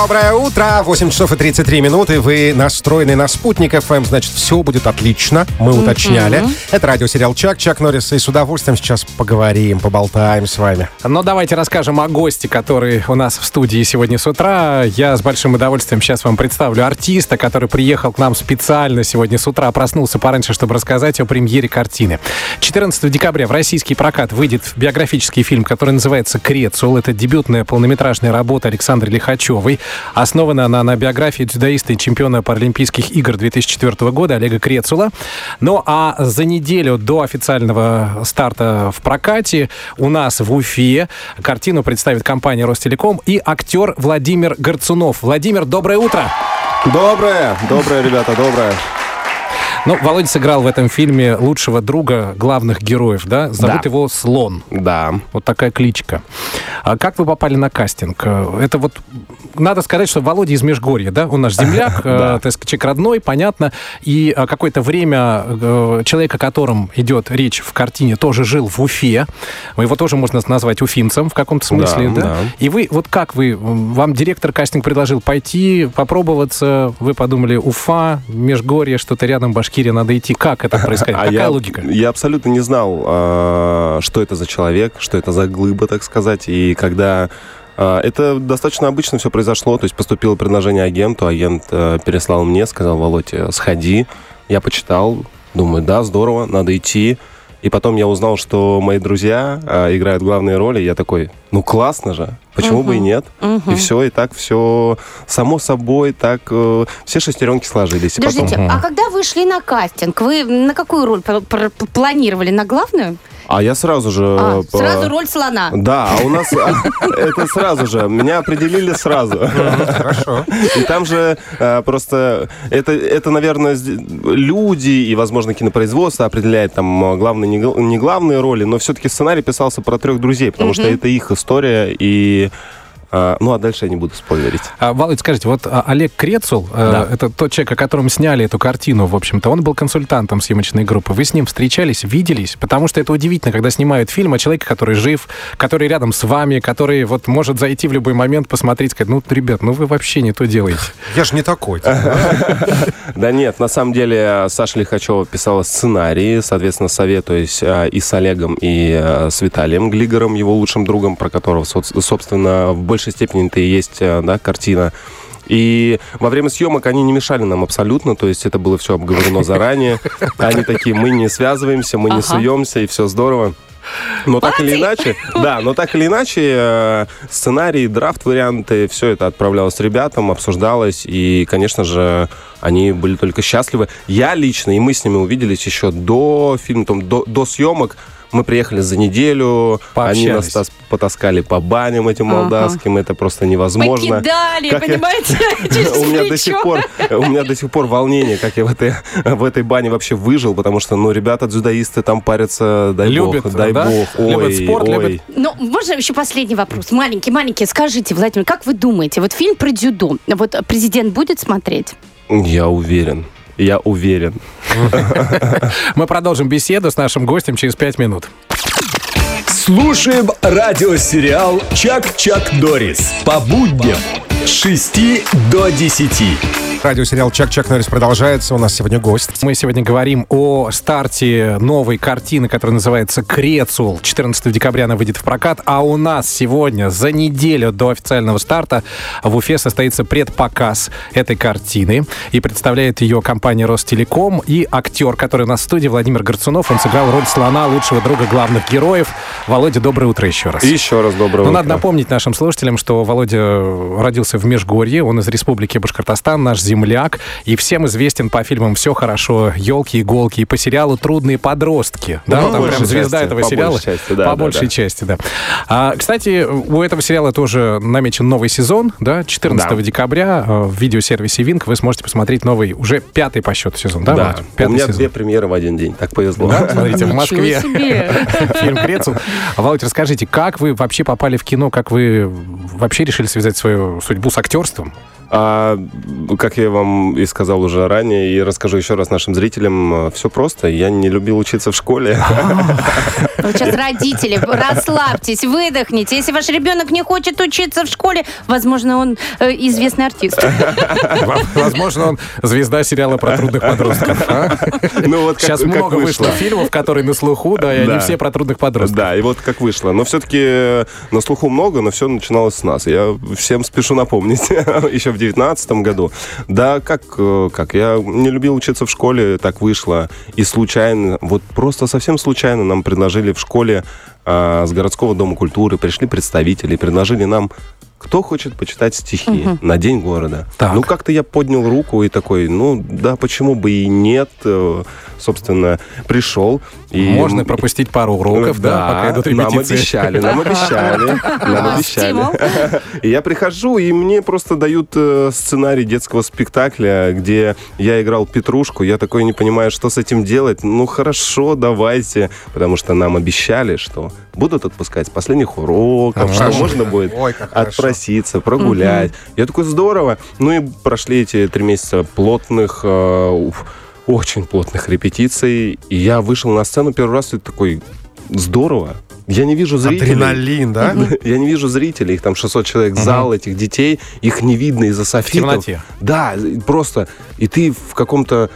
Доброе утро! 8 часов и 33 минуты. Вы настроены на Спутник ФМ, значит, все будет отлично. Мы уточняли. Это радиосериал Чак, Чак Норрис. И с удовольствием сейчас поговорим, поболтаем с вами. Но давайте расскажем о госте, который у нас в студии сегодня с утра. Я с большим удовольствием сейчас вам представлю артиста, который приехал к нам специально сегодня с утра, проснулся пораньше, чтобы рассказать о премьере картины. 14 декабря в российский прокат выйдет биографический фильм, который называется «Крецул». Это дебютная полнометражная работа Александра Лихачева Петровой. Основана она на биографии дзюдоиста и чемпиона Паралимпийских игр 2004 года Олега Крецула. Ну а за неделю до официального старта в прокате у нас в Уфе картину представит компания Ростелеком и актер Владимир Горцунов. Владимир, доброе утро! Доброе, доброе, ребята, доброе. Ну, Володя сыграл в этом фильме лучшего друга главных героев, да? Зовут Да. его Слон. Да. Вот такая кличка. А как вы попали на кастинг? Это вот... Надо сказать, что Володя из Межгорья, да? Он наш земляк, э, так человек родной, понятно. И э, какое-то время э, человек, о котором идет речь в картине, тоже жил в Уфе. Его тоже можно назвать уфимцем в каком-то смысле, да? И вы, вот как вы, вам директор кастинг предложил пойти, попробоваться, вы подумали, Уфа, Межгорье, что-то рядом, Башкирия, надо идти. Как это происходит? А Какая я, логика? Я абсолютно не знал, а, что это за человек, что это за глыба, так сказать. И когда а, это достаточно обычно все произошло, то есть поступило предложение агенту, агент а, переслал мне, сказал, Володь, э, сходи. Я почитал, думаю, да, здорово, надо идти. И потом я узнал, что мои друзья а, играют главные роли. Я такой, ну классно же, почему бы и нет? И все, и так все само собой, так э, все шестеренки сложились. И потом- Подождите, а когда вы шли на кастинг, вы на какую роль планировали? На главную? А я сразу же... А, по- сразу роль слона. Да, а у нас а, это сразу же. Меня определили сразу. Хорошо. И там же а, просто это, это, наверное, люди и, возможно, кинопроизводство определяет там главные, не гл- не главные роли, но все-таки сценарий писался про трех друзей, потому что это их история и... а, ну, а дальше я не буду спойлерить. А, Володь, скажите, вот а, Олег Крецул, э, Да. это тот человек, о котором сняли эту картину, в общем-то, он был консультантом съемочной группы. Вы с ним встречались, виделись? Потому что это удивительно, когда снимают фильм о человеке, который жив, который рядом с вами, который вот может зайти в любой момент, посмотреть, сказать, ну, ребят, ну вы вообще не то делаете. Я же не такой. Да нет, на самом деле Саша Лихачева писала сценарий, соответственно, советуясь а, и с Олегом, и с Виталием Глигером, его лучшим другом, про которого, со- собственно, в большей степени это и есть а, да, картина. И во время съемок они не мешали нам абсолютно, то есть это было все обговорено заранее. Они такие, мы не связываемся, мы не суемся, и все здорово. Но так или иначе, да, но так или иначе, э, сценарий, драфт, варианты, все это отправлялось ребятам, обсуждалось, и, конечно же, они были только счастливы. Я лично, и мы с ними увиделись еще до фильма, там, до, до съемок. Мы приехали за неделю, они нас Пообщались. тас- потаскали по баням этим Ага. молдавским, это просто невозможно. Покидали, Как я- понимаете, у меня до сих пор, у меня до сих пор волнение, как я в этой, в этой бане вообще выжил, потому что, ну, ребята дзюдоисты там парятся, дай Любят, бог, дай да? бог, ой, Любят спорт, ой. любят- Ну, можно еще последний вопрос? Маленький, маленький. Скажите, Владимир, как вы думаете, вот фильм про дзюдо, вот президент будет смотреть? Я уверен, я уверен. Мы продолжим беседу с нашим гостем через пять минут. Слушаем радиосериал «Чак-Чак Дорис» по будням с 6 до 10. Радиосериал «Чак-Чак Норрис» продолжается. У нас сегодня гость. Мы сегодня говорим о старте новой картины, которая называется «Крецул». 14 декабря она выйдет в прокат. А у нас сегодня, за неделю до официального старта, в Уфе состоится предпоказ этой картины. И представляет ее компания «Ростелеком» и актер, который у нас в студии, Владимир Горцунов. Он сыграл роль слона, лучшего друга главных героев. Володя, доброе утро еще раз. Еще раз доброго Ну, утра. надо напомнить нашим слушателям, что Володя родился в Межгорье, он из Республики Башкортостан, наш земляк, и всем известен по фильмам «Все хорошо», «Елки, иголки» и по сериалу «Трудные подростки». Да, Ну, он там прям большей звезда части, этого по сериала. большей части, да, по да, большей да. части, да. А, кстати, у этого сериала тоже намечен новый сезон, да, 14 Да. декабря э, в видеосервисе Винк вы сможете посмотреть новый, уже пятый по счету сезон, да, Да, у меня сезон. две премьеры в один день, так повезло. Да, смотрите, в Москве фильм «Крецул». Володь, расскажите, как вы вообще попали в кино, как вы вообще решили связать свою судьбу с актерством? А, как я вам и сказал уже ранее, и расскажу еще раз нашим зрителям, все просто. Я не любил учиться в школе. Сейчас родители, расслабьтесь, выдохните. Если ваш ребенок не хочет учиться в школе, возможно, он э, известный артист. Возможно, он звезда сериала про трудных подростков. а? Ну вот Сейчас много вышло фильмов, которые на слуху, да, и они все про трудных подростков. Да, и вот как вышло. Но все-таки на слуху много, но все начиналось с нас. Я всем спешу напомнить, еще в девятнадцатом году. Да, как, э, как, я не любил учиться в школе, так вышло. И случайно, вот просто совсем случайно нам предложили в школе а, с городского дома культуры, пришли представители, предложили нам кто хочет почитать стихи на День города? Так. Ну, как-то я поднял руку и такой, ну, да, почему бы и нет. Э, Собственно, пришел. И Можно пропустить пару уроков, да, пока идут нам репетиции. обещали, нам обещали, нам обещали. И я прихожу, и мне просто дают э, сценарий детского спектакля, где я играл Петрушку. Я такой не понимаю, что с этим делать. Ну, хорошо, давайте. Потому что нам обещали, что будут отпускать с последних уроков, что можно будет Ой, отпроситься, прогулять. Я такой, здорово. Ну и прошли эти три месяца плотных, э, уф, очень плотных репетиций. И я вышел на сцену первый раз и такой, здорово. Я не вижу зрителей. Адреналин, да? Я не вижу зрителей, их там 600 человек, зал этих детей, их не видно из-за софитов. темноте. Да, просто. И ты в каком-то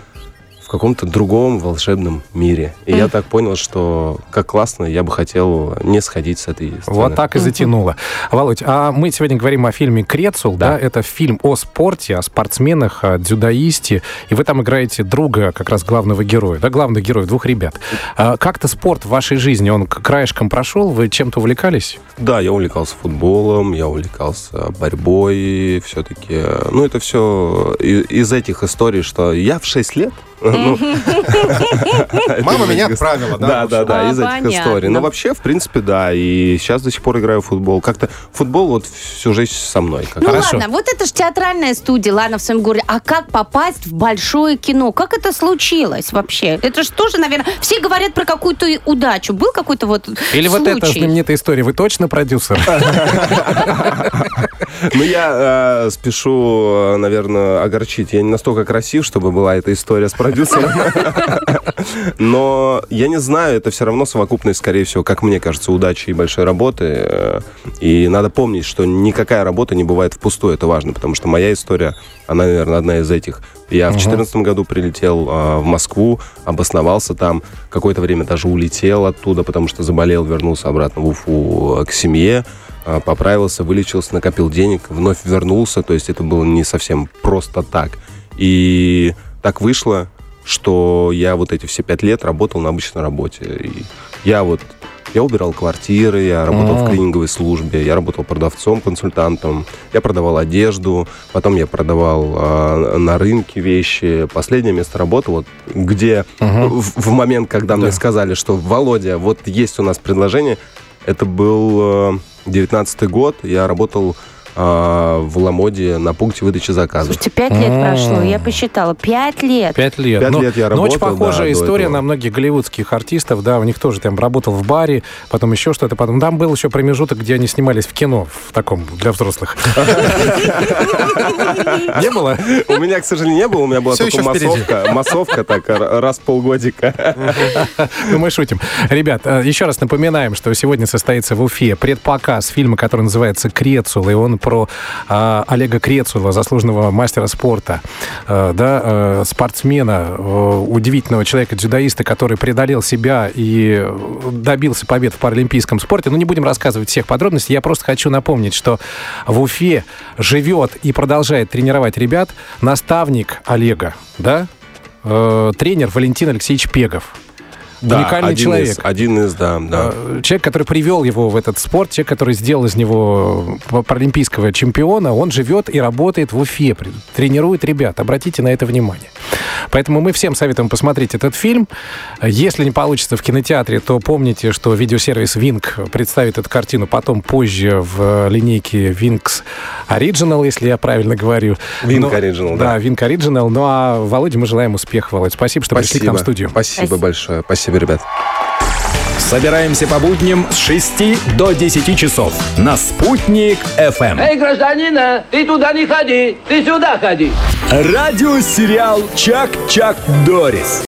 в каком-то другом волшебном мире. И я так понял, что как классно, я бы хотел не сходить с этой сцены. Вот так и затянуло. Володь, а мы сегодня говорим о фильме «Крецул», да? Это фильм о спорте, о спортсменах, о дзюдоисте. И вы там играете друга как раз главного героя, да, главных героев, двух ребят. А как-то спорт в вашей жизни, он к- краешком прошел? Вы чем-то увлекались? Да, я увлекался футболом, я увлекался борьбой, все-таки. Ну, это все из этих историй, что я в 6 лет. Ну, Мама меня отправила, да? Да, да, да, А, из этих историй. Но вообще, в принципе, да. И сейчас до сих пор играю в футбол. Как-то футбол вот всю жизнь со мной. Ну ладно, вот это же театральная студия, ладно, в своем городе. А как попасть в большое кино? Как это случилось вообще? Это же тоже, наверное, все говорят про какую-то удачу. Был какой-то вот Или вот эта знаменитая история, вы точно продюсер? Ну, я э, спешу, наверное, огорчить. Я не настолько красив, чтобы была эта история с продюсером. Но я не знаю, это все равно совокупность, скорее всего, как мне кажется, удачи и большой работы. Э, И надо помнить, что никакая работа не бывает впустую. Это важно, потому что моя история, она, наверное, одна из этих. Я в 2014 году прилетел э, в Москву, обосновался там, какое-то время даже улетел оттуда, потому что заболел, вернулся обратно в Уфу э, к семье, э, поправился, вылечился, накопил денег, вновь вернулся, то есть это было не совсем просто так. И так вышло, что я вот эти все пять лет работал на обычной работе. И я вот я убирал квартиры, я работал в М. клининговой службе, я работал продавцом, консультантом, я продавал одежду, потом я продавал а, на рынке вещи. Последнее место работы, вот где в, в момент, когда мне сказали, что Володя, вот есть у нас предложение, это был девятнадцатый год, я работал а, в Ламоде на пункте выдачи заказов. Слушайте, пять лет прошло, я посчитала. Пять лет. Пять лет. Пять Ну, лет я ну, очень работал, похожая да, до история на многих голливудских артистов, да, у них тоже там работал в баре, потом еще что-то, потом там был еще промежуток, где они снимались в кино, в таком, для взрослых. Не было? У меня, к сожалению, не было, у меня была только массовка, массовка так раз в полгодика. Ну, мы шутим. Ребят, э, еще раз напоминаем, что сегодня состоится в Уфе предпоказ фильма, который называется «Крецул», и он про а, Олега Крецула, заслуженного мастера спорта, э, да, э, спортсмена, э, удивительного человека-дзюдоиста, который преодолел себя и добился побед в паралимпийском спорте. Ну, не будем рассказывать всех подробностей, я просто хочу напомнить, что в Уфе живет и продолжает тренировать ребят наставник Олега, да, тренер Валентин Алексеевич Пегов. Уникальный один человек. Из, один из, да, да. Э, Человек, который привел его в этот спорт, человек, который сделал из него паралимпийского чемпиона, он живет и работает в Уфе, тренирует ребят. Обратите на это внимание. Поэтому мы всем советуем посмотреть этот фильм. Если не получится в кинотеатре, то помните, что видеосервис Wink представит эту картину потом позже в линейке Winx Original, если я правильно говорю. Wink Но- Original, Да, да. Wink Original. Ну а Володе мы желаем успеха, Володь. Спасибо, что пришли к нам в студию. Спасибо Спасибо. большое. Спасибо, ребят. Собираемся по будням с 6 до 10 часов на «Спутник FM. Эй, гражданина, ты туда не ходи, ты сюда ходи. Радиосериал «Чак-Чак Дорис».